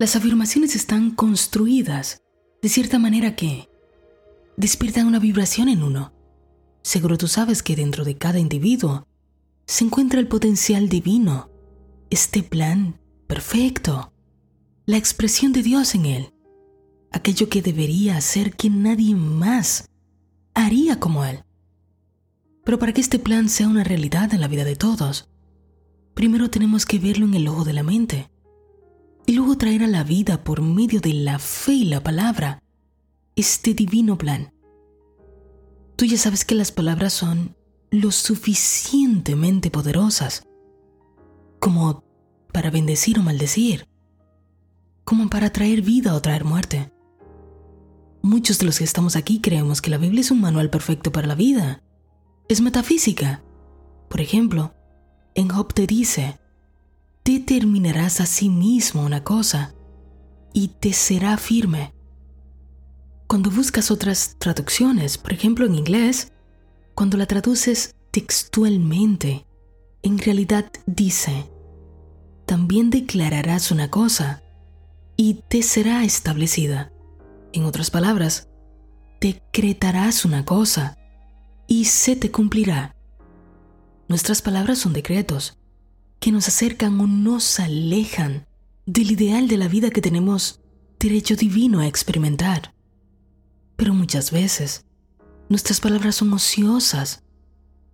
Las afirmaciones están construidas de cierta manera que despiertan una vibración en uno. Seguro tú sabes que dentro de cada individuo se encuentra el potencial divino, este plan perfecto, la expresión de Dios en él, aquello que debería hacer que nadie más haría como él. Pero para que este plan sea una realidad en la vida de todos, primero tenemos que verlo en el ojo de la mente y luego traer a la vida por medio de la fe y la palabra este divino plan. Tú ya sabes que las palabras son lo suficientemente poderosas como para bendecir o maldecir, como para traer vida o traer muerte. Muchos de los que estamos aquí creemos que la Biblia es un manual perfecto para la vida. Es metafísica. Por ejemplo, en Job te dice, determinarás a sí mismo una cosa y te será firme. Cuando buscas otras traducciones, por ejemplo en inglés, cuando la traduces textualmente, en realidad dice, también declararás una cosa y te será establecida. En otras palabras, decretarás una cosa y se te cumplirá. Nuestras palabras son decretos que nos acercan o nos alejan del ideal de la vida que tenemos derecho divino a experimentar. Pero muchas veces nuestras palabras son ociosas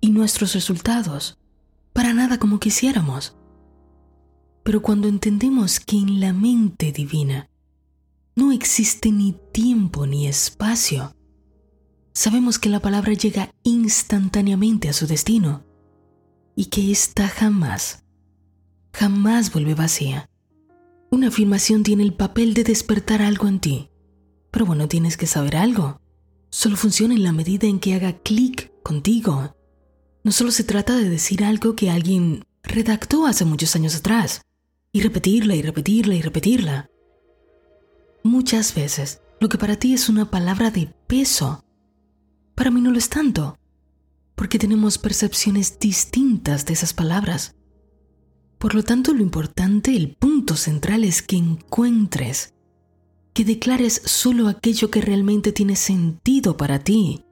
y nuestros resultados para nada como quisiéramos. Pero cuando entendemos que en la mente divina no existe ni tiempo ni espacio, sabemos que la palabra llega instantáneamente a su destino y que ésta jamás, jamás vuelve vacía. Una afirmación tiene el papel de despertar algo en ti, pero bueno, tienes que saber algo. Solo funciona en la medida en que haga clic contigo. No solo se trata de decir algo que alguien redactó hace muchos años atrás y repetirla y repetirla y repetirla. Muchas veces lo que para ti es una palabra de peso, para mí no lo es tanto, porque tenemos percepciones distintas de esas palabras. Por lo tanto, lo importante, el punto central es que encuentres, que declares solo aquello que realmente tiene sentido para ti,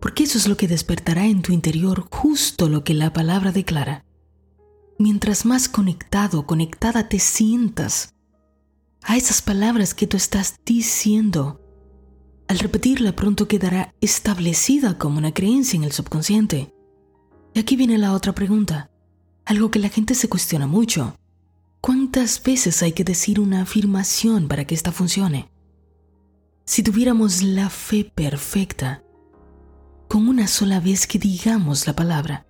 porque eso es lo que despertará en tu interior justo lo que la palabra declara. Mientras más conectado conectada te sientas a esas palabras que tú estás diciendo, al repetirla pronto quedará establecida como una creencia en el subconsciente. Y aquí viene la otra pregunta, algo que la gente se cuestiona mucho. ¿Cuántas veces hay que decir una afirmación para que ésta funcione? Si tuviéramos la fe perfecta, con una sola vez que digamos la palabra,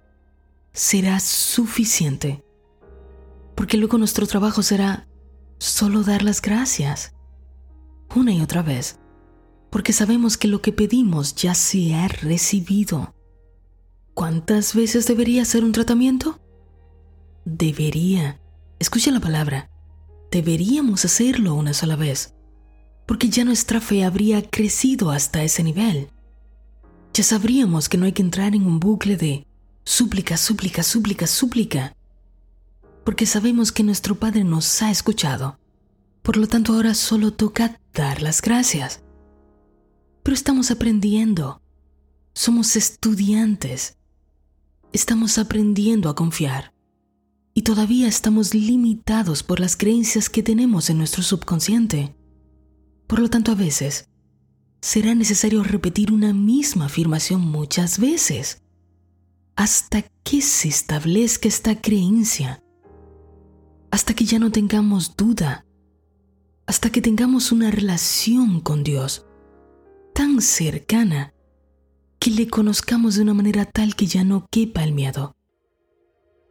será suficiente. Porque luego nuestro trabajo será solo dar las gracias. Una y otra vez. Porque sabemos que lo que pedimos ya se ha recibido. ¿Cuántas veces debería hacer un tratamiento? Debería. Escucha la palabra. Deberíamos hacerlo una sola vez. Porque ya nuestra fe habría crecido hasta ese nivel. Ya sabríamos que no hay que entrar en un bucle de súplica, súplica, súplica, súplica, porque sabemos que nuestro Padre nos ha escuchado. Por lo tanto, ahora solo toca dar las gracias. Pero estamos aprendiendo. Somos estudiantes. Estamos aprendiendo a confiar. Y todavía estamos limitados por las creencias que tenemos en nuestro subconsciente. Por lo tanto, a veces será necesario repetir una misma afirmación muchas veces hasta que se establezca esta creencia, hasta que ya no tengamos duda, hasta que tengamos una relación con Dios tan cercana que le conozcamos de una manera tal que ya no quepa el miedo.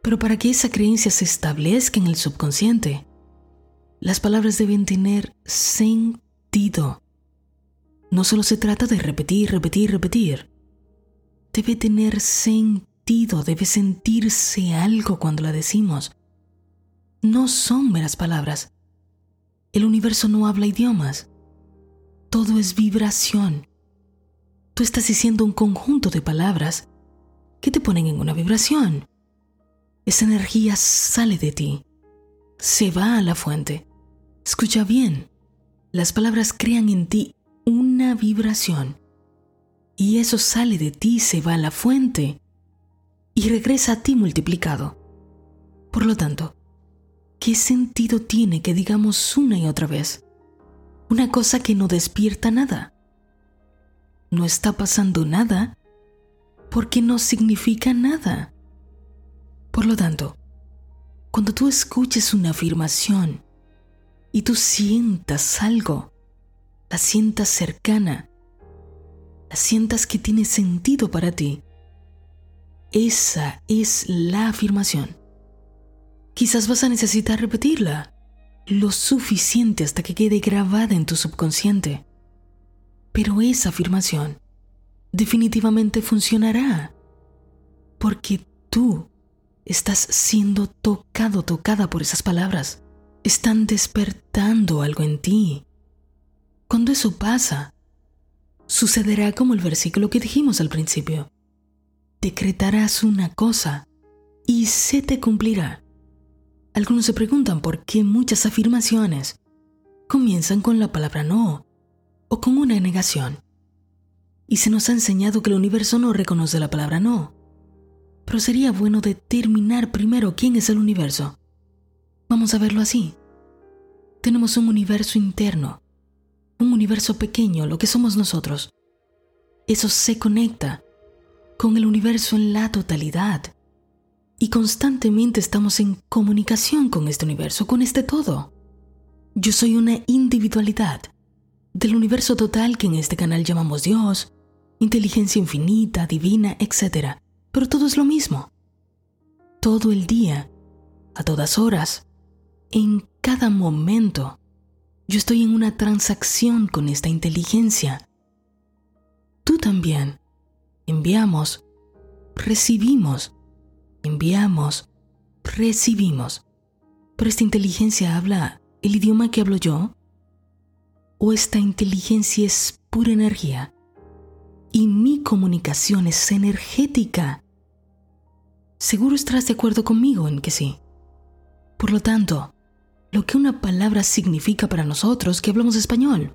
Pero para que esa creencia se establezca en el subconsciente, las palabras deben tener sentido. No solo se trata de repetir, repetir, repetir. Debe tener sentido debe sentirse algo cuando la decimos. No son meras palabras. El universo no habla idiomas. Todo es vibración. Tú estás diciendo un conjunto de palabras que te ponen en una vibración. Esa energía sale de ti, se va a la fuente Escucha bien, las palabras crean en ti una vibración y eso sale de ti, se va a la fuente y regresa a ti multiplicado. Por lo tanto, ¿qué sentido tiene que digamos una y otra vez una cosa que no despierta nada? No está pasando nada porque no significa nada. Por lo tanto, cuando tú escuches una afirmación y tú sientas algo, la sientas cercana, la sientas que tiene sentido para ti, esa es la afirmación. Quizás vas a necesitar repetirla lo suficiente hasta que quede grabada en tu subconsciente. Pero esa afirmación definitivamente funcionará porque tú estás siendo tocado, tocada por esas palabras. Están despertando algo en ti. Cuando eso pasa, sucederá como el versículo que dijimos al principio. Decretarás una cosa y se te cumplirá. Algunos se preguntan por qué muchas afirmaciones comienzan con la palabra no o con una negación. Y se nos ha enseñado que el universo no reconoce la palabra no. Pero sería bueno determinar primero quién es el universo. Vamos a verlo así. Tenemos un universo interno, un universo pequeño, lo que somos nosotros. Eso se conecta con el universo en la totalidad y constantemente estamos en comunicación con este universo, con este todo. Yo soy una individualidad del universo total que en este canal llamamos Dios, inteligencia infinita, divina, etc. Pero todo es lo mismo. Todo el día, a todas horas, en cada momento, yo estoy en una transacción con esta inteligencia. Tú también. Enviamos, recibimos, enviamos, recibimos. Pero esta inteligencia habla el idioma que hablo yo? ¿O esta inteligencia es pura energía? Y mi comunicación es energética. Seguro estarás de acuerdo conmigo en que sí. Por lo tanto, lo que una palabra significa para nosotros que hablamos español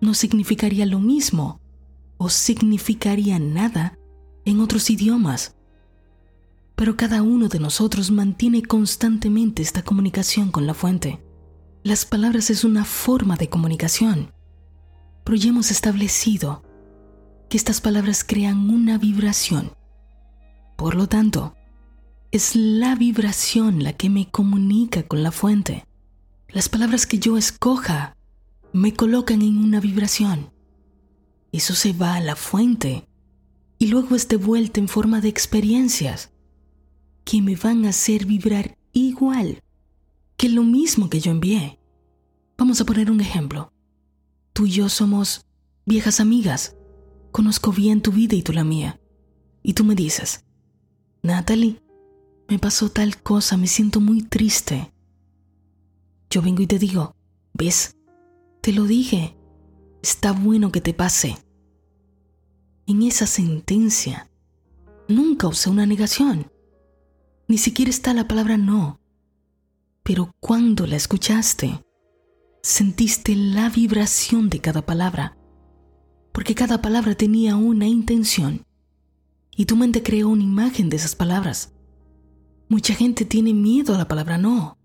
no significaría lo mismo o significaría nada en otros idiomas pero cada uno de nosotros mantiene constantemente esta comunicación con la fuente. Las palabras es una forma de comunicación, pero ya hemos establecido que estas palabras crean una vibración. Por lo tanto, es la vibración la que me comunica con la fuente. Las palabras que yo escoja me colocan en una vibración. Eso se va a la fuente y luego es devuelta en forma de experiencias que me van a hacer vibrar igual que lo mismo que yo envié. Vamos a poner un ejemplo. Tú y yo somos viejas amigas. Conozco bien tu vida y tú la mía. Y tú me dices, Natalie, me pasó tal cosa, me siento muy triste. Yo vengo y te digo, ¿ves? Te lo dije. Está bueno que te pase. En esa sentencia, nunca usé una negación. Ni siquiera está la palabra no. Pero cuando la escuchaste, sentiste la vibración de cada palabra, porque cada palabra tenía una intención y tu mente creó una imagen de esas palabras. Mucha gente tiene miedo a la palabra no,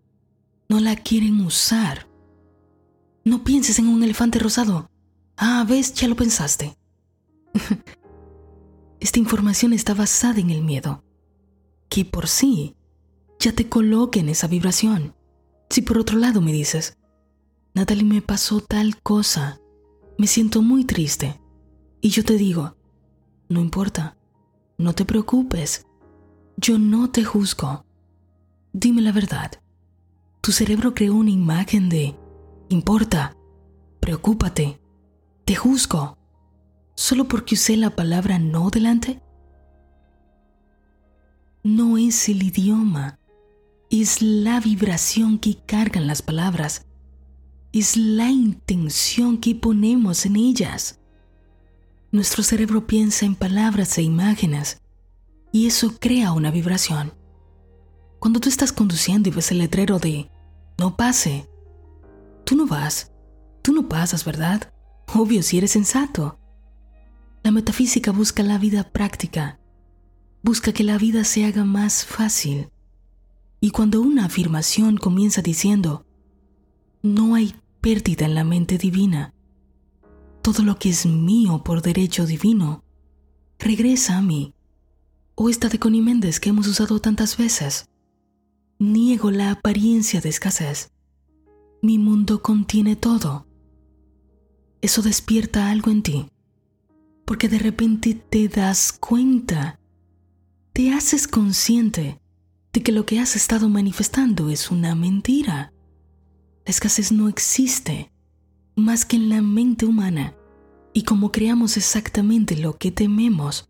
no la quieren usar. No pienses en un elefante rosado. Ah, ves, ya lo pensaste. Esta información está basada en el miedo que por sí ya te coloque en esa vibración. Si por otro lado me dices, Natalie me pasó tal cosa, me siento muy triste, y yo te digo, no importa, no te preocupes, yo no te juzgo. Dime la verdad, tu cerebro creó una imagen de, importa, preocúpate, te juzgo, solo porque usé la palabra no delante no es el idioma, es la vibración que cargan las palabras, es la intención que ponemos en ellas. Nuestro cerebro piensa en palabras e imágenes y eso crea una vibración. Cuando tú estás conduciendo y ves el letrero de no pase, Tú no vas, tú no pasas, ¿verdad? Obvio si eres sensato. La metafísica busca la vida práctica, busca que la vida se haga más fácil. Y cuando una afirmación comienza diciendo, no hay pérdida en la mente divina, todo lo que es mío por derecho divino, regresa a mí. O esta de Connie Méndez que hemos usado tantas veces. Niego la apariencia de escasez. Mi mundo contiene todo. Eso despierta algo en ti, porque de repente te das cuenta, te haces consciente de que lo que has estado manifestando es una mentira. La escasez no existe más que en la mente humana y como creamos exactamente lo que tememos,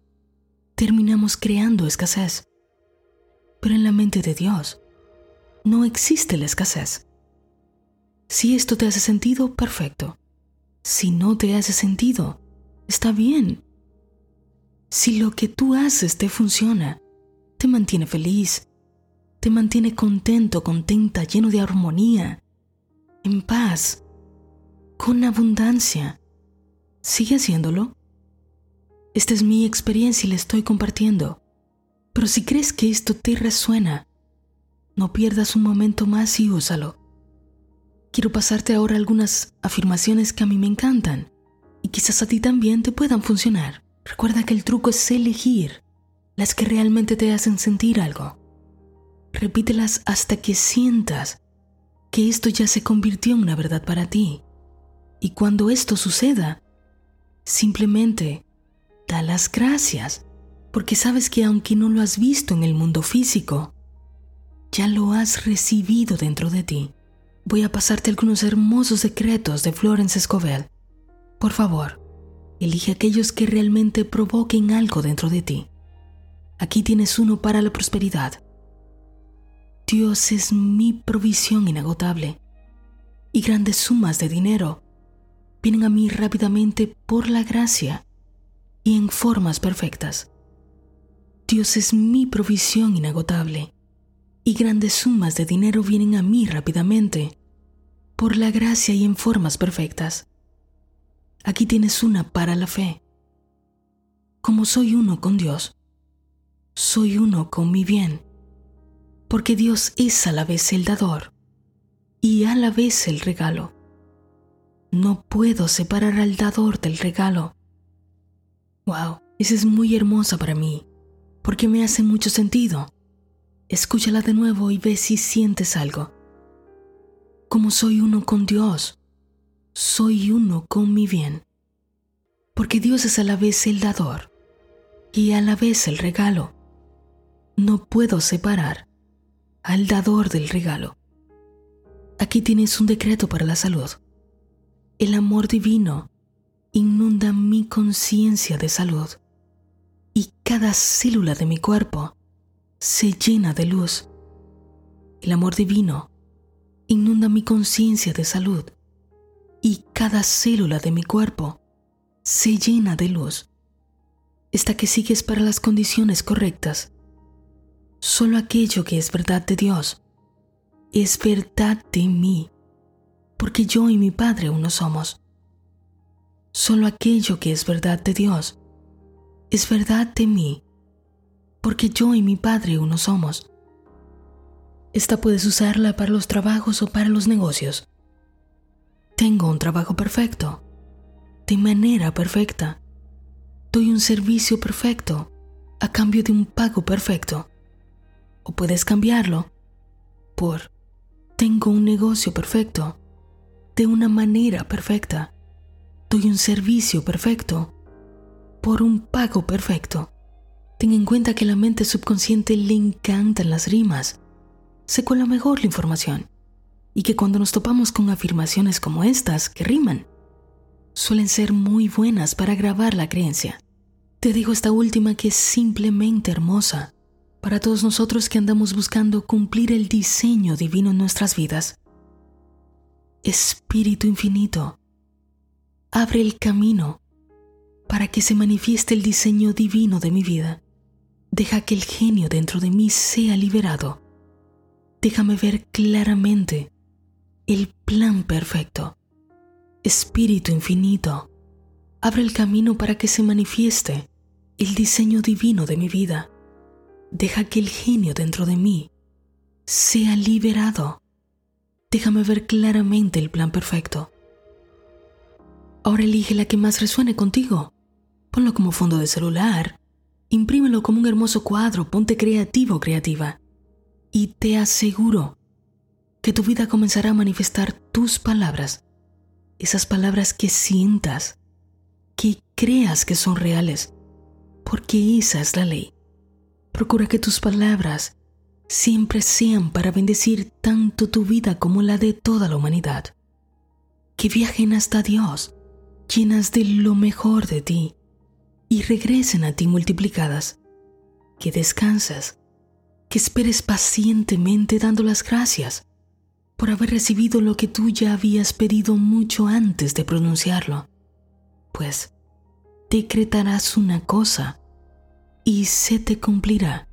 terminamos creando escasez. Pero en la mente de Dios no existe la escasez. Si esto te hace sentido, perfecto. Si no te hace sentido, está bien. Si lo que tú haces te funciona, te mantiene feliz, te mantiene contento, contenta, lleno de armonía, en paz, con abundancia, sigue haciéndolo. Esta es mi experiencia y la estoy compartiendo. Pero si crees que esto te resuena, no pierdas un momento más y úsalo. Quiero pasarte ahora algunas afirmaciones que a mí me encantan y quizás a ti también te puedan funcionar. Recuerda que el truco es elegir las que realmente te hacen sentir algo. Repítelas hasta que sientas que esto ya se convirtió en una verdad para ti. Y cuando esto suceda, Simplemente da las gracias, porque sabes que aunque no lo has visto en el mundo físico, ya lo has recibido dentro de ti. Voy a pasarte algunos hermosos secretos de Florence Escovel. Por favor, elige aquellos que realmente provoquen algo dentro de ti. Aquí tienes uno para la prosperidad. Dios es mi provisión inagotable y grandes sumas de dinero vienen a mí rápidamente por la gracia y en formas perfectas. Dios es mi provisión inagotable y grandes sumas de dinero vienen a mí rápidamente por la gracia y en formas perfectas. Aquí tienes una para la fe. Como soy uno con Dios, soy uno con mi bien, porque Dios es a la vez el dador y a la vez el regalo. No puedo separar al dador del regalo. Wow, esa es muy hermosa para mí, porque me hace mucho sentido. Escúchala de nuevo y ve si sientes algo. Como soy uno con Dios, soy uno con mi bien. Porque Dios es a la vez el dador y a la vez el regalo. No puedo separar al dador del regalo. Aquí tienes un decreto para la salud. El amor divino inunda mi conciencia de salud y cada célula de mi cuerpo se llena de luz. El amor divino inunda mi conciencia de salud y cada célula de mi cuerpo se llena de luz. Esta que sigues para las condiciones correctas. Solo aquello que es verdad de Dios es verdad de mí porque yo y mi Padre uno somos. Solo aquello que es verdad de Dios es verdad de mí, porque yo y mi Padre uno somos. Esta puedes usarla para los trabajos o para los negocios. Tengo un trabajo perfecto, de manera perfecta. Doy un servicio perfecto a cambio de un pago perfecto. O puedes cambiarlo por tengo un negocio perfecto de una manera perfecta. Doy un servicio perfecto por un pago perfecto. Ten en cuenta que a la mente subconsciente le encantan las rimas. Se cuela mejor la información. Y que cuando nos topamos con afirmaciones como estas que riman, suelen ser muy buenas para grabar la creencia. Te digo esta última que es simplemente hermosa para todos nosotros que andamos buscando cumplir el diseño divino en nuestras vidas. Espíritu infinito, abre el camino para que se manifieste el diseño divino de mi vida. Deja que el genio dentro de mí sea liberado. Déjame ver claramente el plan perfecto. Espíritu infinito, abre el camino para que se manifieste el diseño divino de mi vida. Deja que el genio dentro de mí sea liberado. Déjame ver claramente el plan perfecto. Ahora elige la que más resuene contigo. Ponlo como fondo de celular. Imprímelo como un hermoso cuadro. Ponte creativo, creativa. Y te aseguro que tu vida comenzará a manifestar tus palabras. Esas palabras que sientas, que creas que son reales. Porque esa es la ley. Procura que tus palabras siempre sean para bendecir tanto tu vida como la de toda la humanidad. Que viajen hasta Dios llenas de lo mejor de ti y regresen a ti multiplicadas. Que descansas, que esperes pacientemente dando las gracias por haber recibido lo que tú ya habías pedido mucho antes de pronunciarlo. Pues decretarás una cosa y se te cumplirá.